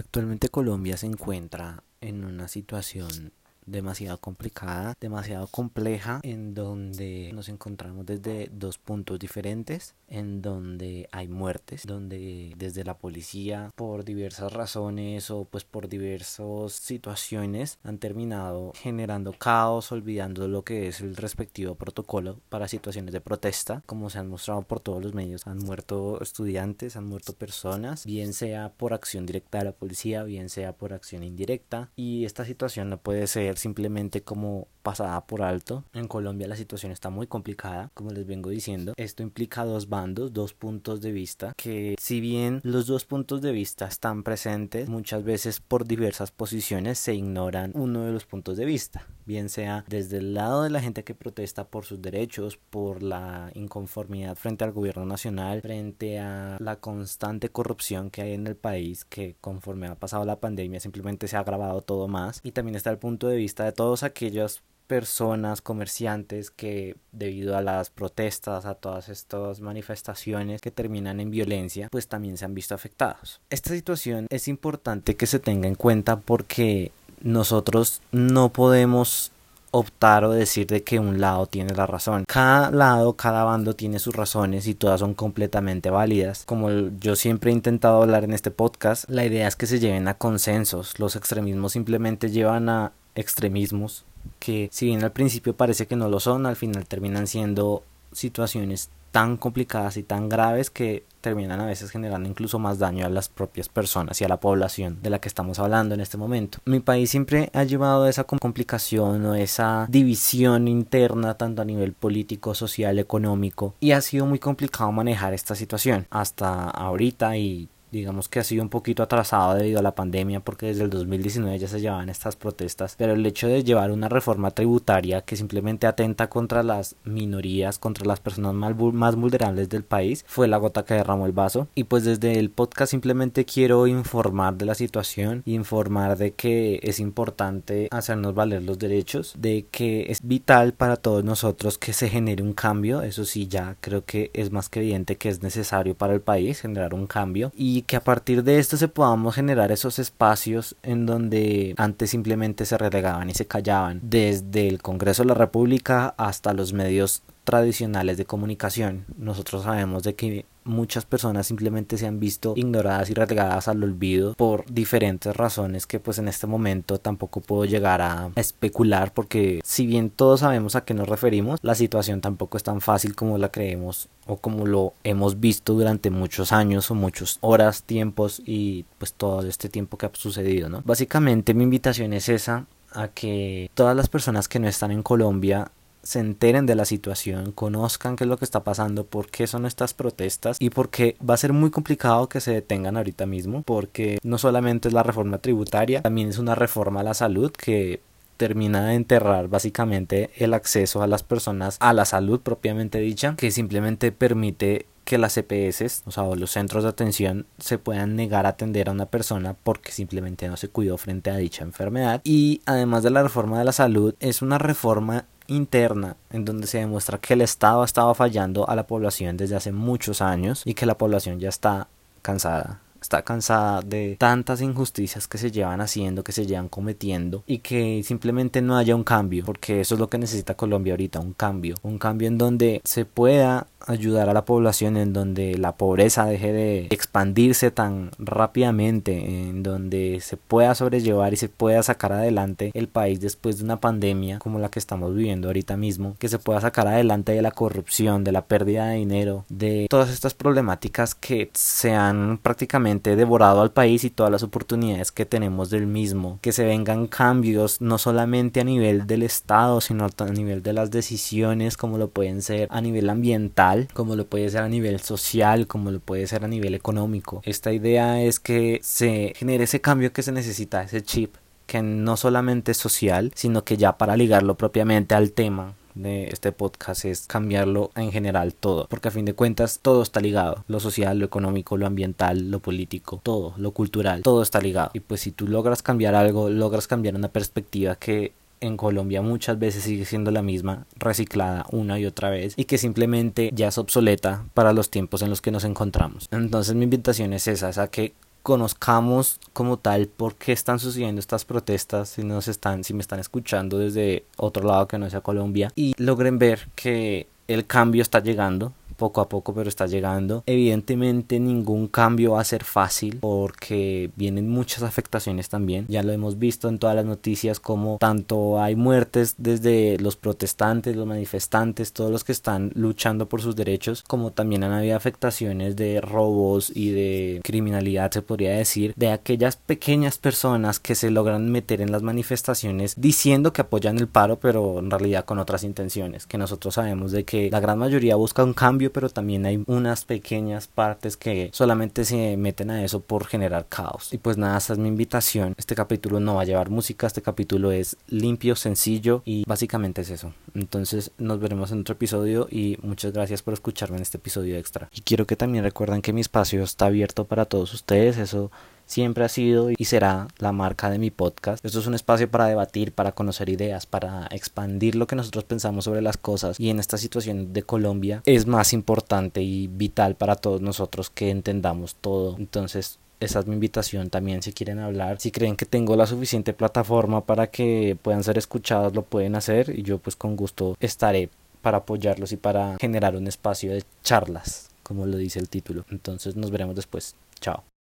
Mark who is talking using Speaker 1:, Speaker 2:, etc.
Speaker 1: Actualmente Colombia se encuentra en una situación demasiado complicada, demasiado compleja, en donde nos encontramos desde dos puntos diferentes, en donde hay muertes, donde desde la policía por diversas razones o pues por diversas situaciones han terminado generando caos, olvidando lo que es el respectivo protocolo para situaciones de protesta, como se han mostrado por todos los medios. Han muerto estudiantes, han muerto personas, bien sea por acción directa de la policía, bien sea por acción indirecta, y esta situación no puede ser simplemente como pasada por alto. En Colombia la situación está muy complicada, como les vengo diciendo. Esto implica dos bandos, dos puntos de vista, que si bien los dos puntos de vista están presentes, muchas veces por diversas posiciones se ignoran uno de los puntos de vista, bien sea desde el lado de la gente que protesta por sus derechos, por la inconformidad frente al gobierno nacional, frente a la constante corrupción que hay en el país, que conforme ha pasado la pandemia simplemente se ha agravado todo más, y también está el punto de vista de todos aquellos personas, comerciantes que debido a las protestas, a todas estas manifestaciones que terminan en violencia, pues también se han visto afectados. Esta situación es importante que se tenga en cuenta porque nosotros no podemos optar o decir de que un lado tiene la razón. Cada lado, cada bando tiene sus razones y todas son completamente válidas. Como yo siempre he intentado hablar en este podcast, la idea es que se lleven a consensos. Los extremismos simplemente llevan a extremismos que si bien al principio parece que no lo son, al final terminan siendo situaciones tan complicadas y tan graves que terminan a veces generando incluso más daño a las propias personas y a la población de la que estamos hablando en este momento. Mi país siempre ha llevado esa complicación o esa división interna tanto a nivel político, social, económico y ha sido muy complicado manejar esta situación hasta ahorita y digamos que ha sido un poquito atrasado debido a la pandemia porque desde el 2019 ya se llevaban estas protestas, pero el hecho de llevar una reforma tributaria que simplemente atenta contra las minorías, contra las personas más, vulnerables del país, fue la gota que derramó el vaso. Y pues desde el podcast simplemente quiero informar de la situación, informar de que es importante hacernos valer los derechos, de que es vital para todos nosotros que se genere un cambio, eso sí ya creo que es más que evidente que es necesario para el país generar un cambio y que a partir de esto se podamos generar esos espacios en donde antes simplemente se relegaban y se callaban, desde el Congreso de la República hasta los medios tradicionales de comunicación. Nosotros sabemos de que muchas personas simplemente se han visto ignoradas y relegadas al olvido por diferentes razones que pues en este momento tampoco puedo llegar a especular porque si bien todos sabemos a qué nos referimos, la situación tampoco es tan fácil como la creemos o como lo hemos visto durante muchos años o muchas horas, tiempos y pues todo este tiempo que ha sucedido, ¿no? Básicamente mi invitación es esa a que todas las personas que no están en Colombia se enteren de la situación, conozcan qué es lo que está pasando, por qué son estas protestas y porque va a ser muy complicado que se detengan ahorita mismo, porque no solamente es la reforma tributaria, también es una reforma a la salud que termina de enterrar básicamente el acceso a las personas a la salud propiamente dicha, que simplemente permite que las CPS, o sea, los centros de atención, se puedan negar a atender a una persona porque simplemente no se cuidó frente a dicha enfermedad. Y además de la reforma de la salud, es una reforma interna en donde se demuestra que el Estado ha estado fallando a la población desde hace muchos años y que la población ya está cansada está cansada de tantas injusticias que se llevan haciendo, que se llevan cometiendo y que simplemente no haya un cambio, porque eso es lo que necesita Colombia ahorita, un cambio, un cambio en donde se pueda ayudar a la población en donde la pobreza deje de expandirse tan rápidamente, en donde se pueda sobrellevar y se pueda sacar adelante el país después de una pandemia como la que estamos viviendo ahorita mismo, que se pueda sacar adelante de la corrupción, de la pérdida de dinero, de todas estas problemáticas que se han prácticamente devorado al país y todas las oportunidades que tenemos del mismo, que se vengan cambios no solamente a nivel del Estado, sino a nivel de las decisiones como lo pueden ser a nivel ambiental, como lo puede ser a nivel social, como lo puede ser a nivel económico. Esta idea es que se genere ese cambio que se necesita, ese chip que no solamente es social, sino que ya para ligarlo propiamente al tema de este podcast es cambiarlo en general todo, porque a fin de cuentas todo está ligado, lo social, lo económico, lo ambiental, lo político, todo, lo cultural, todo está ligado. Y pues si tú logras cambiar algo, logras cambiar una perspectiva que en Colombia muchas veces sigue siendo la misma, reciclada una y otra vez y que simplemente ya es obsoleta para los tiempos en los que nos encontramos. Entonces mi invitación es esa, es a que conozcamos como tal por qué están sucediendo estas protestas, si nos están, si me están escuchando desde otro lado que no sea Colombia, y logren ver que el cambio está llegando, poco a poco, pero está llegando. Evidentemente ningún cambio va a ser fácil porque vienen muchas afectaciones también. Ya lo hemos visto en todas las noticias como tanto hay muertes desde los protestantes, los manifestantes, todos los que están luchando por sus derechos, como también han habido afectaciones de robos y de criminalidad, se podría decir, de aquellas pequeñas personas que se logran meter en las manifestaciones diciendo que apoyan el paro, pero en realidad con otras intenciones, que nosotros sabemos de que la gran mayoría busca un cambio pero también hay unas pequeñas partes que solamente se meten a eso por generar caos. Y pues nada, esa es mi invitación. Este capítulo no va a llevar música, este capítulo es limpio, sencillo y básicamente es eso. Entonces nos veremos en otro episodio y muchas gracias por escucharme en este episodio extra. Y quiero que también recuerden que mi espacio está abierto para todos ustedes, eso siempre ha sido y será la marca de mi podcast. Esto es un espacio para debatir, para conocer ideas, para expandir lo que nosotros pensamos sobre las cosas y en esta situación de Colombia es más importante y vital para todos nosotros que entendamos todo. Entonces, esa es mi invitación también si quieren hablar, si creen que tengo la suficiente plataforma para que puedan ser escuchados, lo pueden hacer y yo pues con gusto estaré para apoyarlos y para generar un espacio de charlas, como lo dice el título. Entonces nos veremos después. Chao.